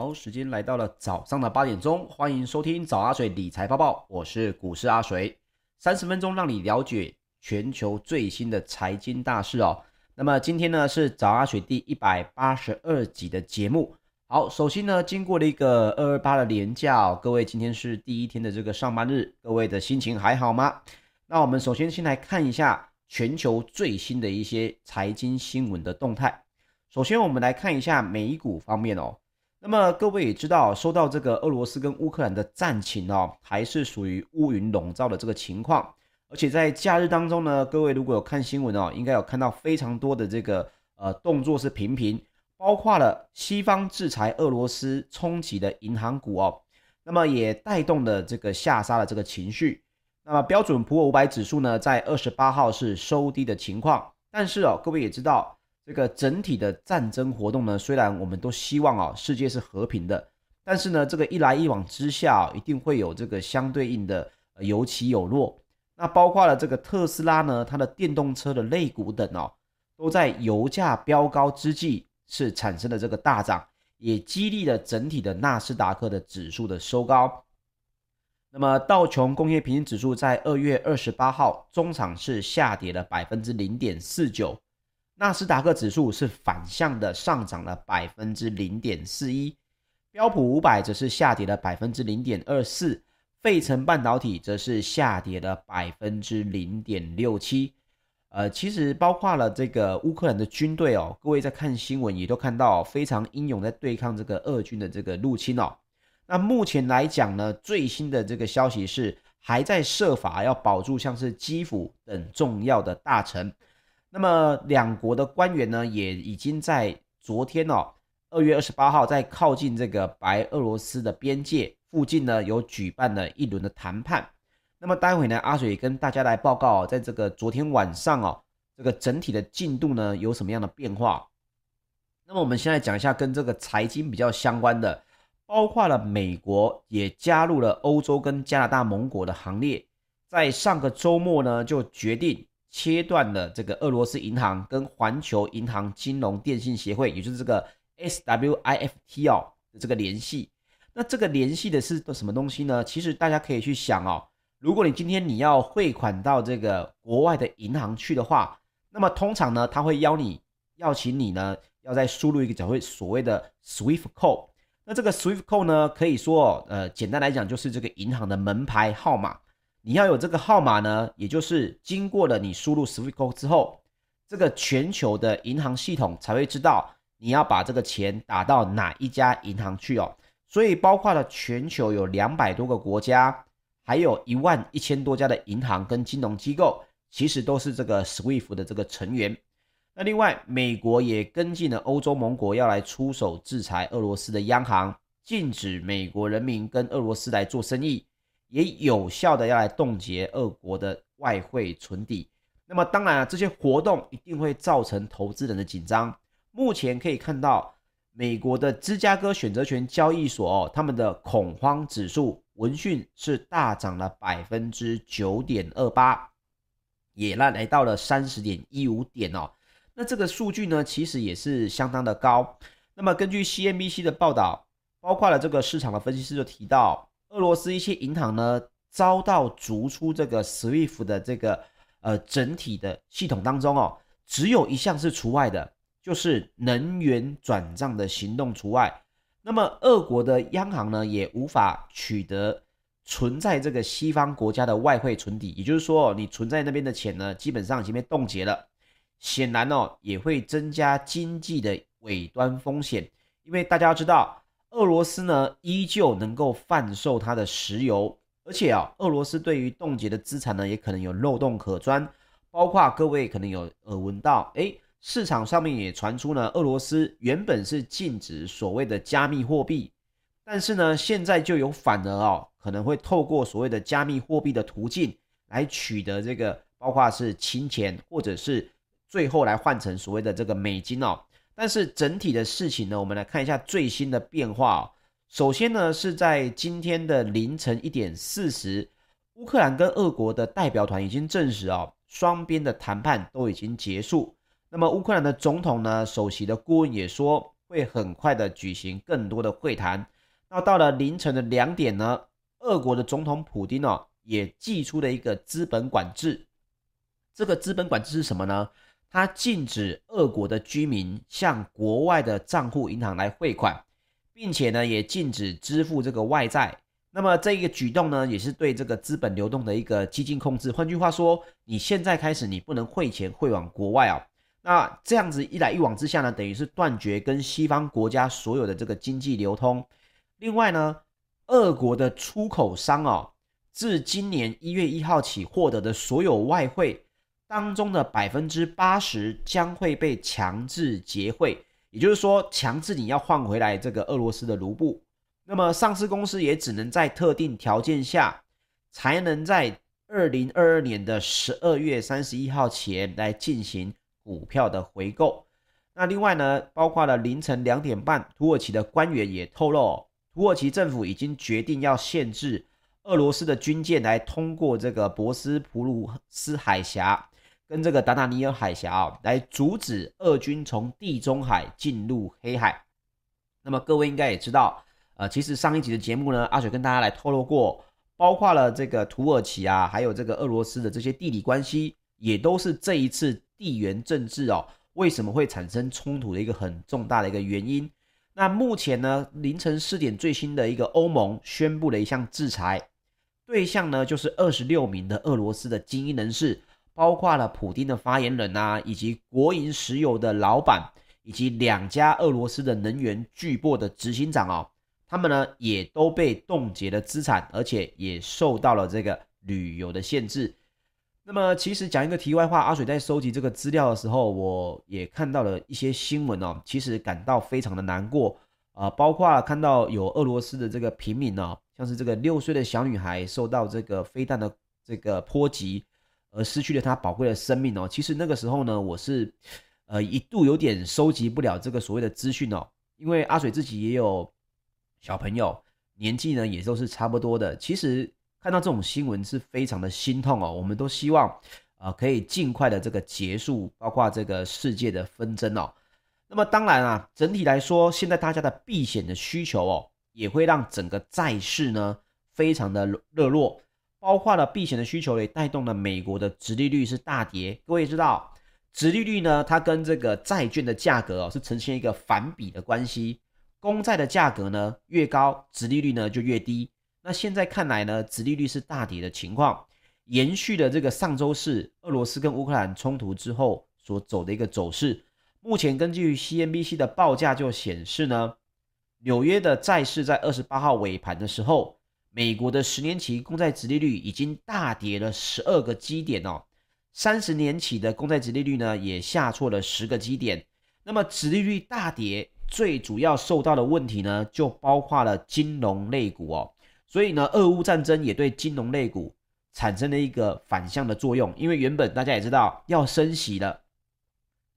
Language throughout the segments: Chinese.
好，时间来到了早上的八点钟，欢迎收听早阿水理财播报，我是股市阿水，三十分钟让你了解全球最新的财经大事哦。那么今天呢是早阿水第一百八十二集的节目。好，首先呢，经过了一个二二八的连假哦，各位今天是第一天的这个上班日，各位的心情还好吗？那我们首先先来看一下全球最新的一些财经新闻的动态。首先我们来看一下美股方面哦。那么各位也知道，收到这个俄罗斯跟乌克兰的战情哦，还是属于乌云笼罩的这个情况。而且在假日当中呢，各位如果有看新闻哦，应该有看到非常多的这个呃动作是频频，包括了西方制裁俄罗斯冲击的银行股哦，那么也带动了这个下杀的这个情绪。那么标准普尔五百指数呢，在二十八号是收低的情况，但是哦，各位也知道。这个整体的战争活动呢，虽然我们都希望啊，世界是和平的，但是呢，这个一来一往之下，一定会有这个相对应的呃有起有落。那包括了这个特斯拉呢，它的电动车的类股等哦，都在油价飙高之际是产生了这个大涨，也激励了整体的纳斯达克的指数的收高。那么道琼工业平均指数在二月二十八号中场是下跌了百分之零点四九。纳斯达克指数是反向的上涨了百分之零点四一，标普五百则是下跌了百分之零点二四，费城半导体则是下跌了百分之零点六七。呃，其实包括了这个乌克兰的军队哦，各位在看新闻也都看到非常英勇在对抗这个俄军的这个入侵哦。那目前来讲呢，最新的这个消息是还在设法要保住像是基辅等重要的大城。那么两国的官员呢，也已经在昨天哦，二月二十八号，在靠近这个白俄罗斯的边界附近呢，有举办了一轮的谈判。那么待会呢，阿水跟大家来报告，在这个昨天晚上哦，这个整体的进度呢，有什么样的变化？那么我们现在讲一下跟这个财经比较相关的，包括了美国也加入了欧洲跟加拿大盟国的行列，在上个周末呢，就决定。切断了这个俄罗斯银行跟环球银行金融电信协会，也就是这个 SWIFT 哦的这个联系。那这个联系的是什么东西呢？其实大家可以去想哦，如果你今天你要汇款到这个国外的银行去的话，那么通常呢，他会邀你邀请你呢，要再输入一个叫会所谓的 SWIFT code。那这个 SWIFT code 呢，可以说呃，简单来讲就是这个银行的门牌号码。你要有这个号码呢，也就是经过了你输入 SWIFT code 之后，这个全球的银行系统才会知道你要把这个钱打到哪一家银行去哦。所以包括了全球有两百多个国家，还有一万一千多家的银行跟金融机构，其实都是这个 SWIFT 的这个成员。那另外，美国也跟进了欧洲盟国要来出手制裁俄罗斯的央行，禁止美国人民跟俄罗斯来做生意。也有效的要来冻结俄国的外汇存底，那么当然啊，这些活动一定会造成投资人的紧张。目前可以看到，美国的芝加哥选择权交易所哦，他们的恐慌指数闻讯是大涨了百分之九点二八，也来来到了三十点一五点哦。那这个数据呢，其实也是相当的高。那么根据 CNBC 的报道，包括了这个市场的分析师就提到。俄罗斯一些银行呢，遭到逐出这个 SWIFT 的这个呃整体的系统当中哦，只有一项是除外的，就是能源转账的行动除外。那么，俄国的央行呢，也无法取得存在这个西方国家的外汇存底，也就是说，你存在那边的钱呢，基本上已经被冻结了。显然哦，也会增加经济的尾端风险，因为大家要知道。俄罗斯呢，依旧能够贩售它的石油，而且啊，俄罗斯对于冻结的资产呢，也可能有漏洞可钻，包括各位可能有耳闻到，诶，市场上面也传出呢，俄罗斯原本是禁止所谓的加密货币，但是呢，现在就有反而哦，可能会透过所谓的加密货币的途径来取得这个，包括是金钱，或者是最后来换成所谓的这个美金哦。但是整体的事情呢，我们来看一下最新的变化哦。首先呢，是在今天的凌晨一点四十，乌克兰跟俄国的代表团已经证实哦，双边的谈判都已经结束。那么乌克兰的总统呢，首席的顾问也说，会很快的举行更多的会谈。那到了凌晨的两点呢，俄国的总统普丁哦也寄出了一个资本管制。这个资本管制是什么呢？它禁止俄国的居民向国外的账户银行来汇款，并且呢也禁止支付这个外债。那么这个举动呢，也是对这个资本流动的一个激进控制。换句话说，你现在开始你不能汇钱汇往国外啊。那这样子一来一往之下呢，等于是断绝跟西方国家所有的这个经济流通。另外呢，俄国的出口商哦，自今年一月一号起获得的所有外汇当中的百分之八十将会被强制结汇，也就是说，强制你要换回来这个俄罗斯的卢布。那么，上市公司也只能在特定条件下，才能在二零二二年的十二月三十一号前来进行股票的回购。那另外呢，包括了凌晨两点半，土耳其的官员也透露，土耳其政府已经决定要限制俄罗斯的军舰来通过这个博斯普鲁斯海峡跟这个达达尼尔海峡啊，来阻止俄军从地中海进入黑海。那么各位应该也知道。呃，其实上一集的节目呢，阿水跟大家来透露过，包括了这个土耳其啊，还有这个俄罗斯的这些地理关系，也都是这一次地缘政治哦，为什么会产生冲突的一个很重大的一个原因。那目前呢，凌晨四点最新的一个欧盟宣布了一项制裁，对象呢就是二十六名的俄罗斯的精英人士，包括了普丁的发言人啊，以及国营石油的老板，以及两家俄罗斯的能源巨擘的执行长哦。他们呢也都被冻结了资产，而且也受到了这个旅游的限制。那么，其实讲一个题外话，阿水在收集这个资料的时候，我也看到了一些新闻哦，其实感到非常的难过啊、呃，包括看到有俄罗斯的这个平民哦，像是这个六岁的小女孩受到这个飞弹的这个波及，而失去了他宝贵的生命哦。其实那个时候呢，我是呃一度有点收集不了这个所谓的资讯哦，因为阿水自己也有。小朋友年纪呢也都是差不多的，其实看到这种新闻是非常的心痛哦。我们都希望啊、呃、可以尽快的这个结束，包括这个世界的纷争哦。那么当然啊，整体来说，现在大家的避险的需求哦，也会让整个债市呢非常的热络，包括了避险的需求也带动了美国的殖利率是大跌。各位知道，殖利率呢它跟这个债券的价格哦是呈现一个反比的关系。公债的价格呢越高，殖利率呢就越低。那现在看来呢，殖利率是大跌的情况，延续了这个上周四俄罗斯跟乌克兰冲突之后所走的一个走势。目前根据 CNBC 的报价就显示呢，纽约的债市在二十八号尾盘的时候，美国的十年期公债殖利率已经大跌了十二个基点哦，三十年期的公债殖利率呢也下挫了十个基点。那么殖利率大跌。最主要受到的问题呢，就包括了金融类股哦，所以呢，俄乌战争也对金融类股产生了一个反向的作用，因为原本大家也知道要升息了，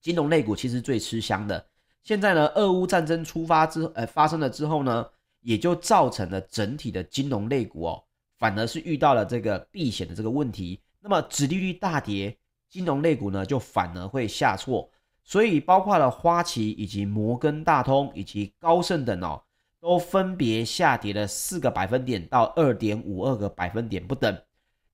金融类股其实最吃香的，现在呢，俄乌战争出发之呃发生了之后呢，也就造成了整体的金融类股哦，反而是遇到了这个避险的这个问题，那么指利率大跌，金融类股呢就反而会下挫。所以，包括了花旗以及摩根大通以及高盛等哦，都分别下跌了四个百分点到二点五二个百分点不等。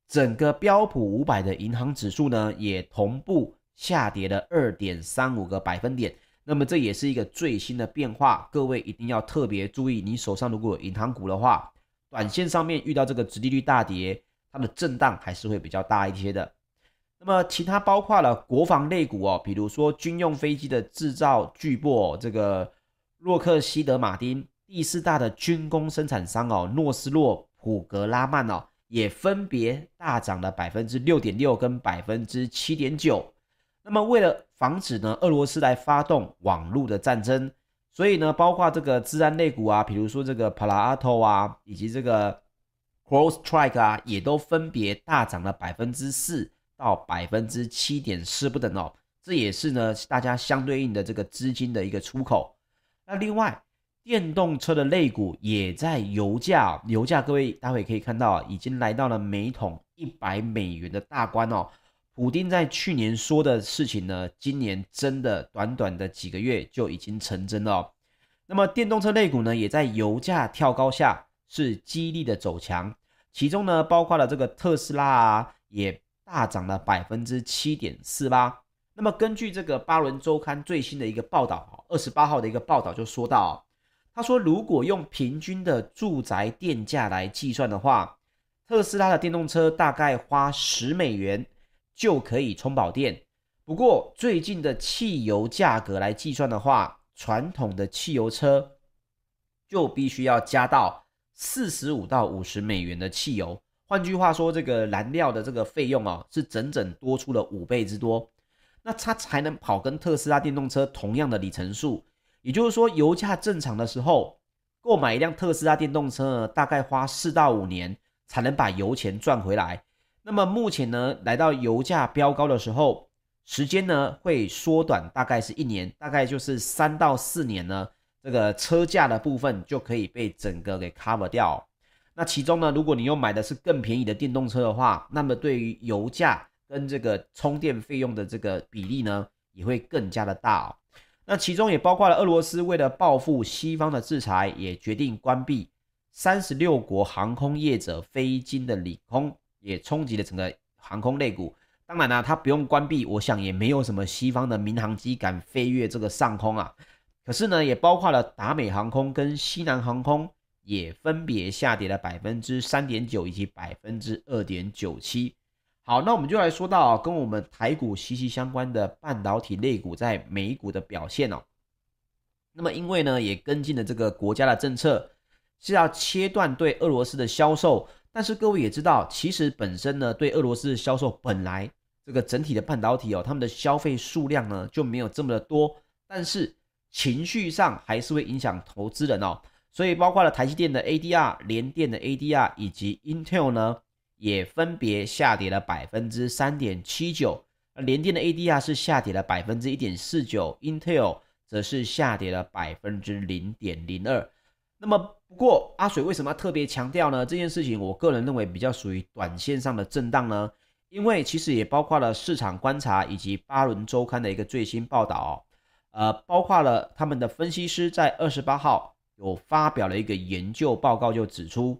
整个标普五百的银行指数呢，也同步下跌了二点三五个百分点。那么，这也是一个最新的变化，各位一定要特别注意。你手上如果有银行股的话，短线上面遇到这个殖利率大跌，它的震荡还是会比较大一些的。那么其他包括了国防类股哦，比如说军用飞机的制造巨擘这个洛克希德马丁，第四大的军工生产商哦，诺斯洛普格拉曼哦，也分别大涨了百分之六点六跟百分之七点九。那么为了防止呢俄罗斯来发动网络的战争，所以呢包括这个资安类股啊，比如说这个 Palatto 啊，以及这个 CrowdStrike 啊，也都分别大涨了百分之四。到百分之七点四不等哦，这也是呢大家相对应的这个资金的一个出口。那另外，电动车的类股也在油价，油价各位待会可以看到已经来到了每桶一百美元的大关哦。普丁在去年说的事情呢，今年真的短短的几个月就已经成真了哦。那么电动车类股呢，也在油价跳高下是激励的走强，其中呢包括了这个特斯拉啊，也大涨了百分之七点四八。那么根据这个巴伦周刊最新的一个报道，二十八号的一个报道就说到，他说如果用平均的住宅电价来计算的话，特斯拉的电动车大概花十美元就可以充饱电。不过最近的汽油价格来计算的话，传统的汽油车就必须要加到四十五到五十美元的汽油，换句话说，这个燃料的这个费用啊，是整整多出了五倍之多。那它才能跑跟特斯拉电动车同样的里程数，也就是说，油价正常的时候，购买一辆特斯拉电动车呢，大概花四到五年才能把油钱赚回来。那么目前呢，来到油价飙高的时候。时间呢会缩短，大概是一年，大概就是三到四年呢，这个车价的部分就可以被整个给 cover 掉。那其中呢，如果你又买的是更便宜的电动车的话，那么对于油价跟这个充电费用的这个比例呢，也会更加的大哦。那其中也包括了俄罗斯为了报复西方的制裁，也决定关闭三十六国航空业者飞机的领空，也冲击了整个航空类股。当然啦、它不用关闭，我想也没有什么西方的民航机敢飞越这个上空啊。可是呢，也包括了达美航空跟西南航空，也分别下跌了百分之三点九以及百分之二点九七。好，那我们就来说到跟我们台股息息相关的半导体类股在美股的表现哦。那么因为呢，也跟进了这个国家的政策，是要切断对俄罗斯的销售。但是各位也知道，其实本身呢，对俄罗斯的销售本来。这个整体的半导体哦，他们的消费数量呢就没有这么的多，但是情绪上还是会影响投资人哦。所以包括了台积电的 ADR、联电的 ADR 以及 Intel 呢，也分别下跌了百分之三点七九。而联电的 ADR 是下跌了百分之一点四九，Intel 则是下跌了百分之零点零二。那么不过阿水为什么要特别强调呢？这件事情我个人认为比较属于短线上的震荡呢。因为其实也包括了市场观察以及巴伦周刊的一个最新报道哦，呃，包括了他们的分析师在二十八号有发表了一个研究报告，就指出，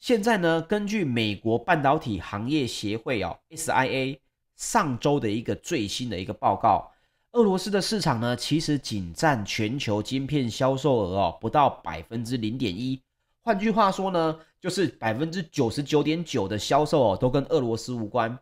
现在呢，根据美国半导体行业协会哦 SIA 上周的一个最新的一个报告，俄罗斯的市场呢，其实仅占全球晶片销售额哦不到百分之零点一，换句话说呢，就是百分之九十九点九的销售哦都跟俄罗斯无关。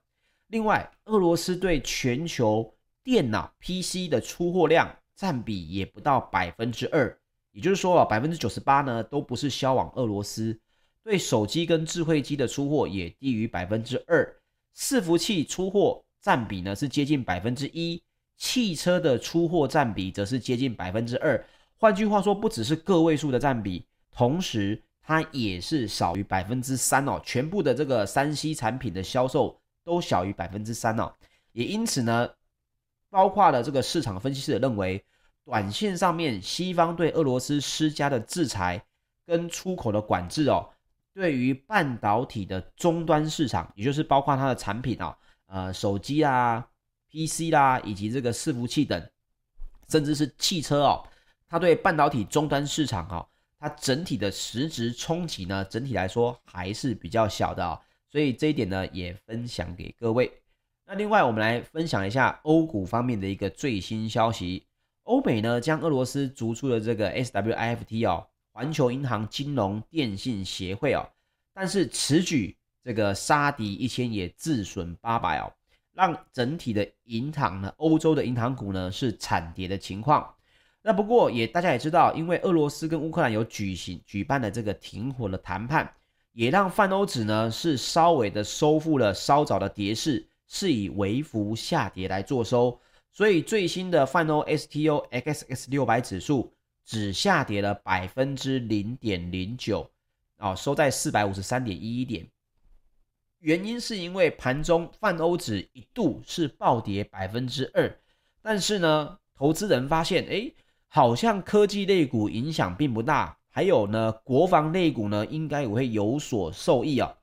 另外，俄罗斯对全球电脑 PC 的出货量占比也不到百分之二，也就是说啊，百分之九十八呢都不是销往俄罗斯。对手机跟智慧机的出货也低于百分之二，伺服器出货占比呢是接近百分之一，汽车的出货占比则是接近百分之二。换句话说，不只是个位数的占比，同时它也是少于百分之三哦。全部的这个三 C 产品的销售。都小于百分之三哦，也因此呢，包括了这个市场分析师也认为，短线上面西方对俄罗斯施加的制裁跟出口的管制哦，对于半导体的终端市场，也就是包括它的产品哦，呃，手机啊、PC 啦，以及这个伺服器等，甚至是汽车哦，它对半导体终端市场哦，它整体的实质冲击呢，整体来说还是比较小的哦。所以这一点呢，也分享给各位。那另外，我们来分享一下欧股方面的一个最新消息。欧美呢，将俄罗斯逐出了这个 SWIFT 哦，环球银行金融电信协会哦。但是此举，这个杀敌一千也自损八百哦，让整体的银行呢，欧洲的银行股呢是惨跌的情况。那不过也大家也知道，因为俄罗斯跟乌克兰有举行举办了这个停火的谈判。也让泛欧指呢是稍微的收复了稍早的跌势，是以微幅下跌来做收，所以最新的泛欧 STOXX 六百指数只下跌了百分之零点零九，啊，收在四百五十三点一一点。原因是因为盘中泛欧指一度是暴跌百分之二，但是呢，投资人发现，哎，好像科技类股影响并不大。还有呢，国防类股呢，应该也会有所受益啊。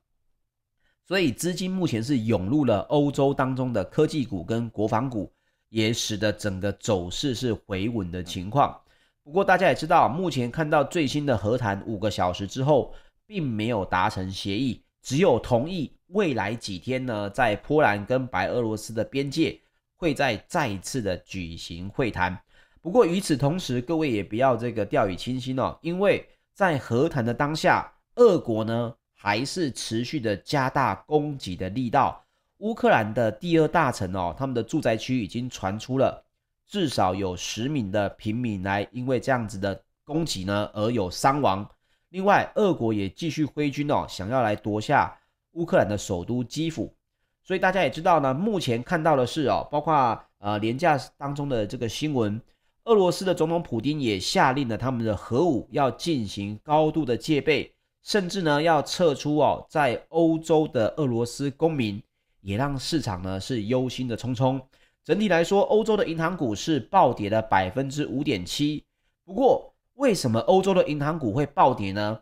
所以资金目前是涌入了欧洲当中的科技股跟国防股，也使得整个走势是回稳的情况。不过大家也知道，目前看到最新的和谈五个小时之后，并没有达成协议，只有同意未来几天呢，在波兰跟白俄罗斯的边界会再再一次的举行会谈。不过与此同时，各位也不要这个掉以轻心哦，因为在和谈的当下，俄国呢还是持续的加大攻击的力道。乌克兰的第二大城哦，他们的住宅区已经传出了至少有十名的平民来因为这样子的攻击呢而有伤亡。另外，俄国也继续挥军哦，想要来夺下乌克兰的首都基辅。所以大家也知道呢，目前看到的是哦，包括呃连假当中的这个新闻，俄罗斯的总统普丁也下令了他们的核武要进行高度的戒备，甚至呢要撤出哦在欧洲的俄罗斯公民。也让市场呢是忧心的忡忡。整体来说，欧洲的银行股是暴跌了百分之五点七。不过，为什么欧洲的银行股会暴跌呢？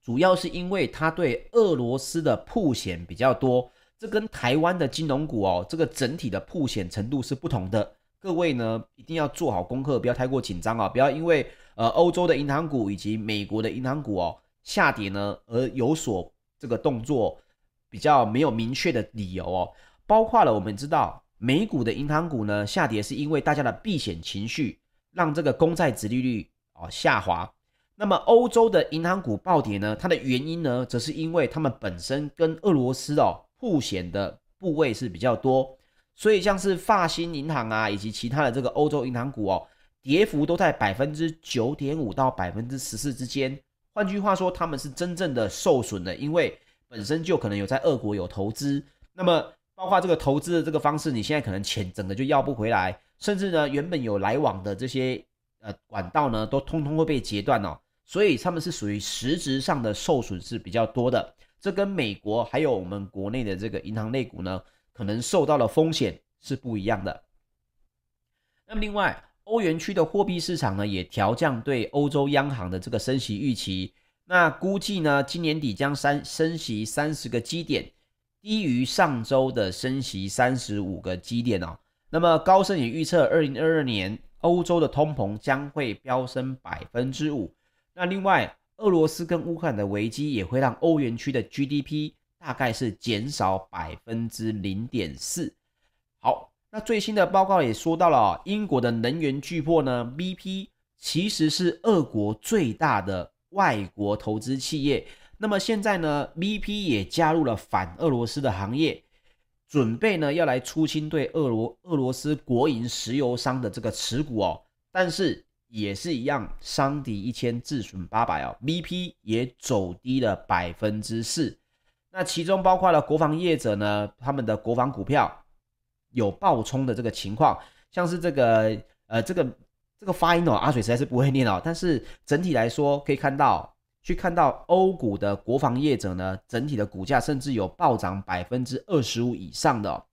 主要是因为它对俄罗斯的曝险比较多。这跟台湾的金融股哦，这个整体的曝险程度是不同的。各位呢一定要做好功课，不要太过紧张啊，不要因为呃欧洲的银行股以及美国的银行股哦下跌呢而有所这个动作。比较没有明确的理由哦，包括了我们知道美股的银行股呢下跌，是因为大家的避险情绪让这个公债殖利率哦下滑。那么欧洲的银行股暴跌呢，它的原因呢，则是因为他们本身跟俄罗斯哦互险的部位是比较多，所以像是发新银行啊，以及其他的这个欧洲银行股哦，跌幅都在百分之九点五到百分之十四之间。换句话说，他们是真正的受损的，因为。本身就可能有在俄国有投资，那么包括这个投资的这个方式，你现在可能钱整个就要不回来，甚至呢原本有来往的这些呃管道呢，都通通会被截断哦，所以他们是属于实质上的受损是比较多的，这跟美国还有我们国内的这个银行类股呢，可能受到的风险是不一样的。那么另外，欧元区的货币市场呢，也调降对欧洲央行的这个升息预期。那估计呢，今年底将三升息三十个基点，低于上周的升息三十五个基点哦。那么高盛也预测，二零二二年欧洲的通膨将会飙升百分之五。那另外，俄罗斯跟乌克兰的危机也会让欧元区的 GDP 大概是减少百分之零点四。好，那最新的报告也说到了，英国的能源巨擘呢，BP 其实是俄国最大的。外国投资企业，那么现在呢，BP 也加入了反俄罗斯的行列，准备呢要来出清对俄罗俄罗斯国营石油商的这个持股哦，但是也是一样，伤敌一千自损八百哦，BP 也走低了百分之四，那其中包括了国防业者呢，他们的国防股票有暴冲的这个情况，像是这个呃这个。这个发音哦，阿水实在是不会念哦。但是整体来说，可以看到，去看到欧股的国防业者呢，整体的股价甚至有暴涨百分之二十五以上的。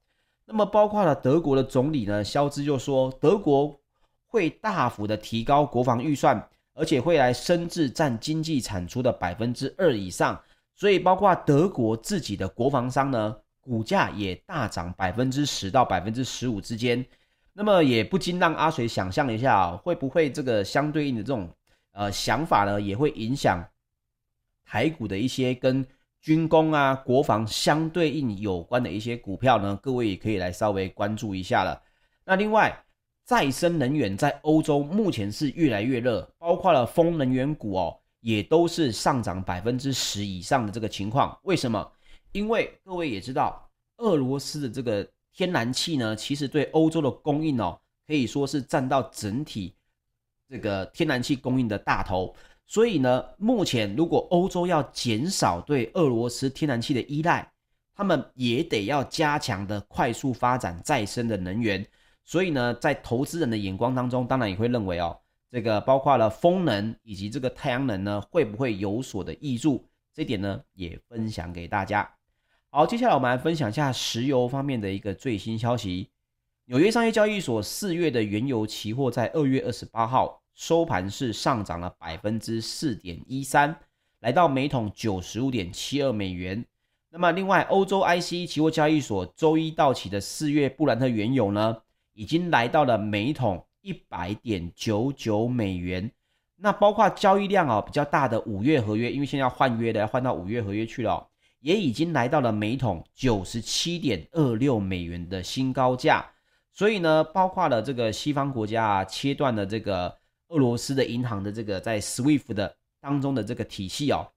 那么，包括了德国的总理呢，肖兹就说，德国会大幅的提高国防预算，而且会来升至占经济产出的百分之二以上。所以，包括德国自己的国防商呢，股价也大涨百分之十到百分之十五之间。那么也不禁让阿水想象一下啊，会不会这个相对应的这种呃想法呢，也会影响台股的一些跟军工啊、国防相对应有关的一些股票呢？各位也可以来稍微关注一下了。那另外，再生能源在欧洲目前是越来越热，包括了风能源股哦，也都是上涨百分之十以上的这个情况。为什么？因为各位也知道，俄罗斯的这个。天然气呢，其实对欧洲的供应哦，可以说是占到整体这个天然气供应的大头。所以呢，目前如果欧洲要减少对俄罗斯天然气的依赖，他们也得要加强的快速发展再生的能源。所以呢，在投资人的眼光当中，当然也会认为哦，这个包括了风能以及这个太阳能呢，会不会有所的挹注？这点呢，也分享给大家。好，接下来我们来分享一下石油方面的一个最新消息。纽约商业交易所四月的原油期货在二月二十八号收盘是上涨了百分之四点一三，来到每桶九十五点七二美元。那么，另外欧洲 ICE 期货交易所周一到期的四月布兰特原油呢，已经来到了每桶一百点九九美元。那包括交易量哦比较大的五月合约，因为现在要换约的，要换到五月合约去了，也已经来到了每桶九十七点二六美元的新高价。所以呢，包括了这个西方国家啊，切断了这个俄罗斯的银行的这个在 SWIFT 的当中的这个体系哦，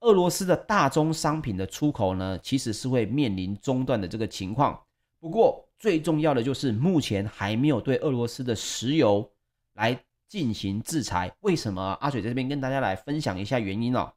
俄罗斯的大宗商品的出口呢，其实是会面临中断的这个情况。不过最重要的就是目前还没有对俄罗斯的石油来。进行制裁，为什么？阿水在这边跟大家来分享一下原因哦。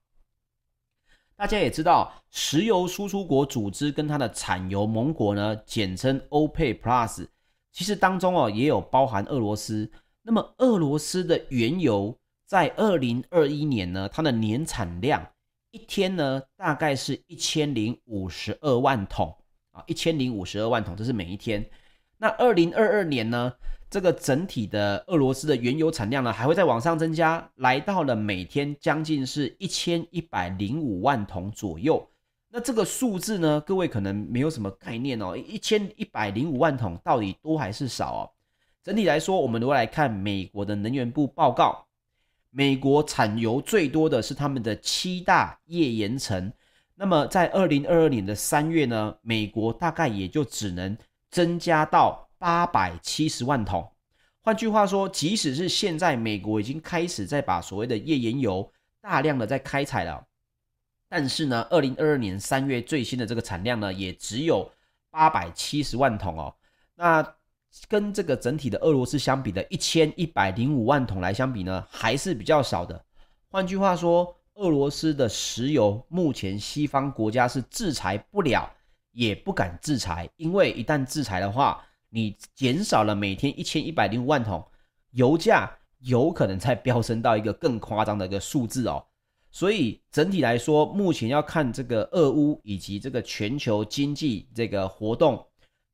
大家也知道，石油输出国组织跟它的产油盟国呢，简称 OPEC Plus，其实当中哦也有包含俄罗斯。那么俄罗斯的原油在二零二一年呢，它的年产量一天呢大概是一千零五十二万桶啊，一千零五十二万桶，这是每一天。那二零二二年呢？这个整体的俄罗斯的原油产量呢，还会再往上增加，来到了每天将近是一千一百零五万桶左右。那这个数字呢，各位可能没有什么概念哦，一千一百零五万桶到底多还是少哦？整体来说，我们如果来看美国的能源部报告，美国产油最多的是他们的七大页岩层。那么在二零二二年的三月呢，美国大概也就只能增加到。八百七十万桶，换句话说，即使是现在美国已经开始在把所谓的页岩油大量的在开采了，但是呢，二零二二年三月最新的这个产量呢，也只有八百七十万桶哦。那跟这个整体的俄罗斯相比的一千一百零五万桶来相比呢，还是比较少的。换句话说，俄罗斯的石油目前西方国家是制裁不了，也不敢制裁，因为一旦制裁的话，你减少了每天一千一百零五万桶，油价有可能再飙升到一个更夸张的一个数字哦。所以整体来说，目前要看这个俄乌以及这个全球经济这个活动，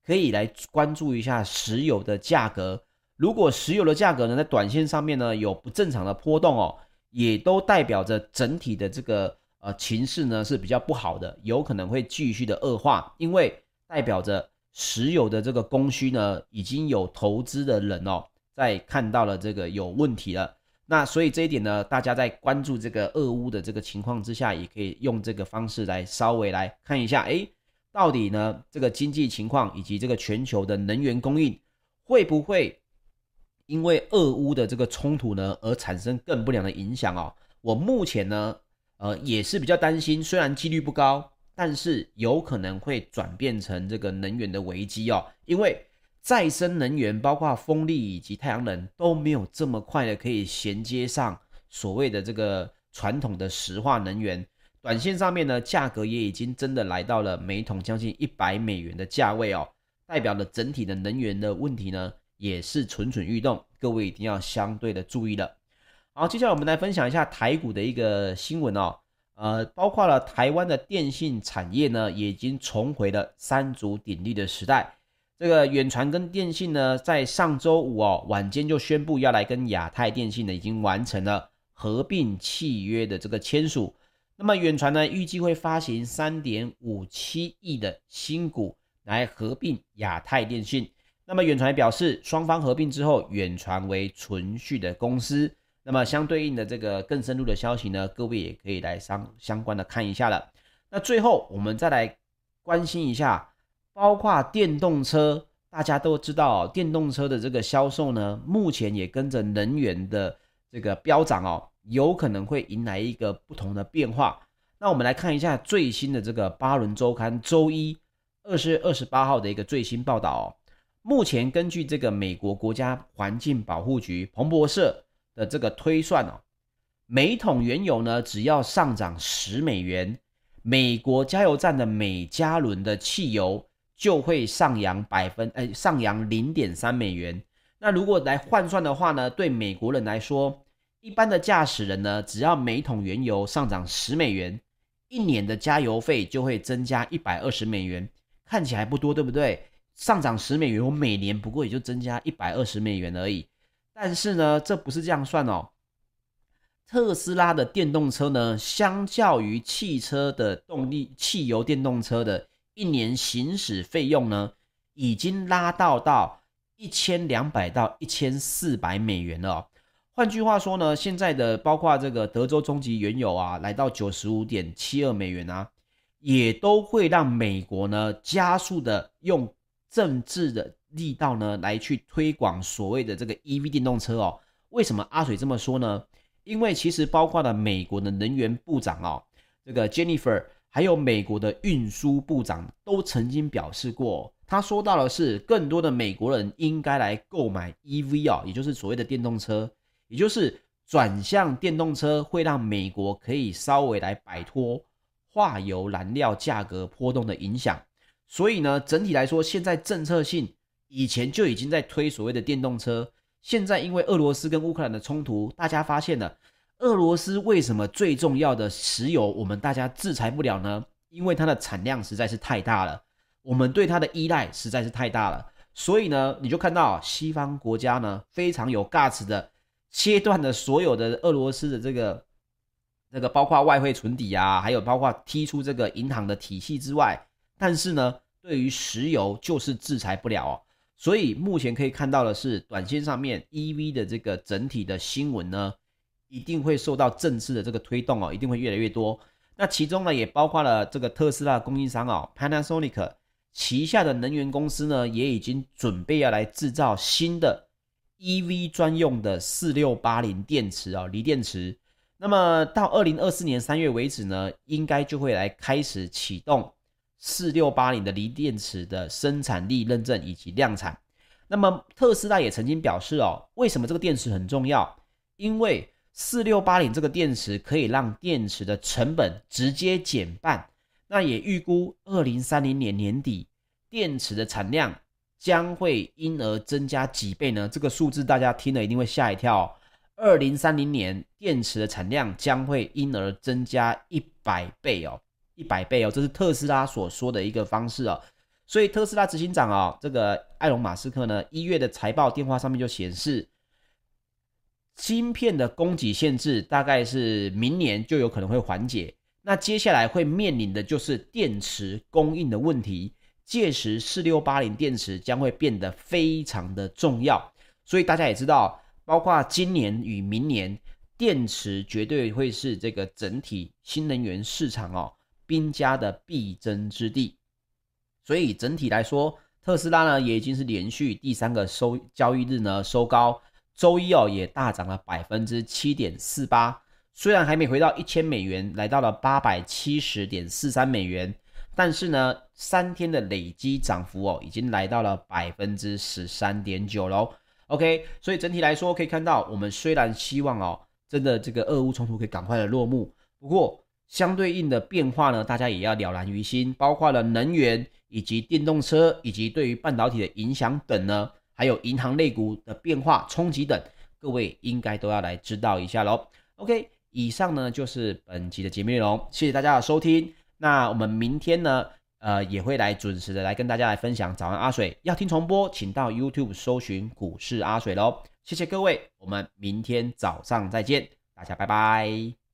可以来关注一下石油的价格。如果石油的价格呢，在短线上面呢有不正常的波动哦，也都代表着整体的这个呃情势呢是比较不好的，有可能会继续的恶化，因为代表着。石油的这个供需呢，已经有投资的人哦，在看到了这个有问题了。那所以这一点呢，大家在关注这个俄乌的这个情况之下，也可以用这个方式来稍微来看一下，诶，到底呢这个经济情况以及这个全球的能源供应会不会因为俄乌的这个冲突呢而产生更不良的影响哦？我目前呢，呃，也是比较担心，虽然几率不高。但是有可能会转变成这个能源的危机哦，因为再生能源包括风力以及太阳能都没有这么快的可以衔接上所谓的这个传统的石化能源。短线上面呢，价格也已经真的来到了每桶将近一百美元的价位哦，代表了整体的能源的问题呢也是蠢蠢欲动，各位一定要相对的注意了。好，接下来我们来分享一下台股的一个新闻哦。呃，包括了台湾的电信产业呢，也已经重回了三足鼎立的时代。这个远传跟电信呢，在上周五哦晚间就宣布要来跟亚太电信呢，已经完成了合并契约的这个签署。那么远传呢，预计会发行三点五七亿的新股来合并亚太电信。那么远传表示，双方合并之后，远传为存续的公司。那么相对应的这个更深入的消息呢，各位也可以来相相关的看一下了。那最后我们再来关心一下，包括电动车，大家都知道，电动车的这个销售呢，目前也跟着能源的这个飙涨哦，有可能会迎来一个不同的变化。那我们来看一下最新的这个巴伦周刊周一二月二十八号的一个最新报道哦。目前根据这个美国国家环境保护局彭博社。的这个推算哦，每桶原油呢，只要上涨十美元，美国加油站的每加仑的汽油就会上扬百分，哎，上扬零点三美元。那如果来换算的话呢，对美国人来说，一般的驾驶人呢，只要每桶原油上涨十美元，一年的加油费就会增加一百二十美元。看起来不多，对不对？上涨十美元，我每年不过也就增加一百二十美元而已。但是呢，这不是这样算哦。特斯拉的电动车呢，相较于汽车的动力，汽油电动车的一年行驶费用呢，已经拉到到一千两百到一千四百美元了。换句话说呢，现在的包括这个德州中级原油啊，来到九十五点七二美元啊，也都会让美国呢加速的用政治的力道呢来去推广所谓的这个 EV 电动车哦。为什么阿水这么说呢？因为其实包括了美国的能源部长哦，这个 Jennifer，还有美国的运输部长都曾经表示过，他说到的是更多的美国人应该来购买 EV 哦，也就是所谓的电动车。也就是转向电动车会让美国可以稍微来摆脱化油燃料价格波动的影响，所以呢，整体来说，现在政策性以前就已经在推所谓的电动车，现在因为俄罗斯跟乌克兰的冲突，大家发现了俄罗斯为什么最重要的石油我们大家制裁不了呢？因为它的产量实在是太大了，我们对它的依赖实在是太大了，所以呢，你就看到西方国家呢非常有 guts 的。切断了所有的俄罗斯的这个、这个包括外汇存底啊，还有包括踢出这个银行的体系之外，但是呢，对于石油就是制裁不了哦。所以目前可以看到的是，短线上面 EV 的这个整体的新闻呢，一定会受到政治的这个推动哦，一定会越来越多。那其中呢，也包括了这个特斯拉供应商哦，Panasonic 旗下的能源公司呢，也已经准备要来制造新的。EV 专用的四六八零电池啊，锂电池。那么到二零二四年三月为止呢，应该就会来开始启动四六八零的锂电池的生产力认证以及量产。那么特斯拉也曾经表示哦，为什么这个电池很重要？因为四六八零这个电池可以让电池的成本直接减半。那也预估二零三零年年底电池的产量。将会因而增加几倍呢？这个数字大家听了一定会吓一跳。二零三零年电池的产量将会因而增加一百倍哦，一百倍哦，这是特斯拉所说的一个方式哦。所以特斯拉执行长啊，这个埃隆·马斯克呢，一月的财报电话上面就显示，芯片的供给限制大概是明年就有可能会缓解。那接下来会面临的就是电池供应的问题。届时，四六八零电池将会变得非常的重要，所以大家也知道，包括今年与明年，电池绝对会是这个整体新能源市场哦兵家的必争之地。所以整体来说，特斯拉呢也已经是连续第三个收交易日呢收高，周一哦也大涨了百分之七点四八，虽然还没回到一千美元，来到了八百七十点四三美元。但是呢，三天的累积涨幅哦，已经来到了百分之十三点九喽。OK，所以整体来说可以看到，我们虽然希望哦，真的这个俄乌冲突可以赶快的落幕，不过相对应的变化呢，大家也要了然于心，包括了能源以及电动车以及对于半导体的影响等呢，还有银行类股的变化冲击等，各位应该都要来知道一下喽。OK，以上呢就是本集的节目内容，谢谢大家的收听。那我们明天呢，呃，也会来准时的来跟大家来分享早安阿水。要听重播，请到 YouTube 搜寻股市阿水喽。谢谢各位，我们明天早上再见，大家拜拜。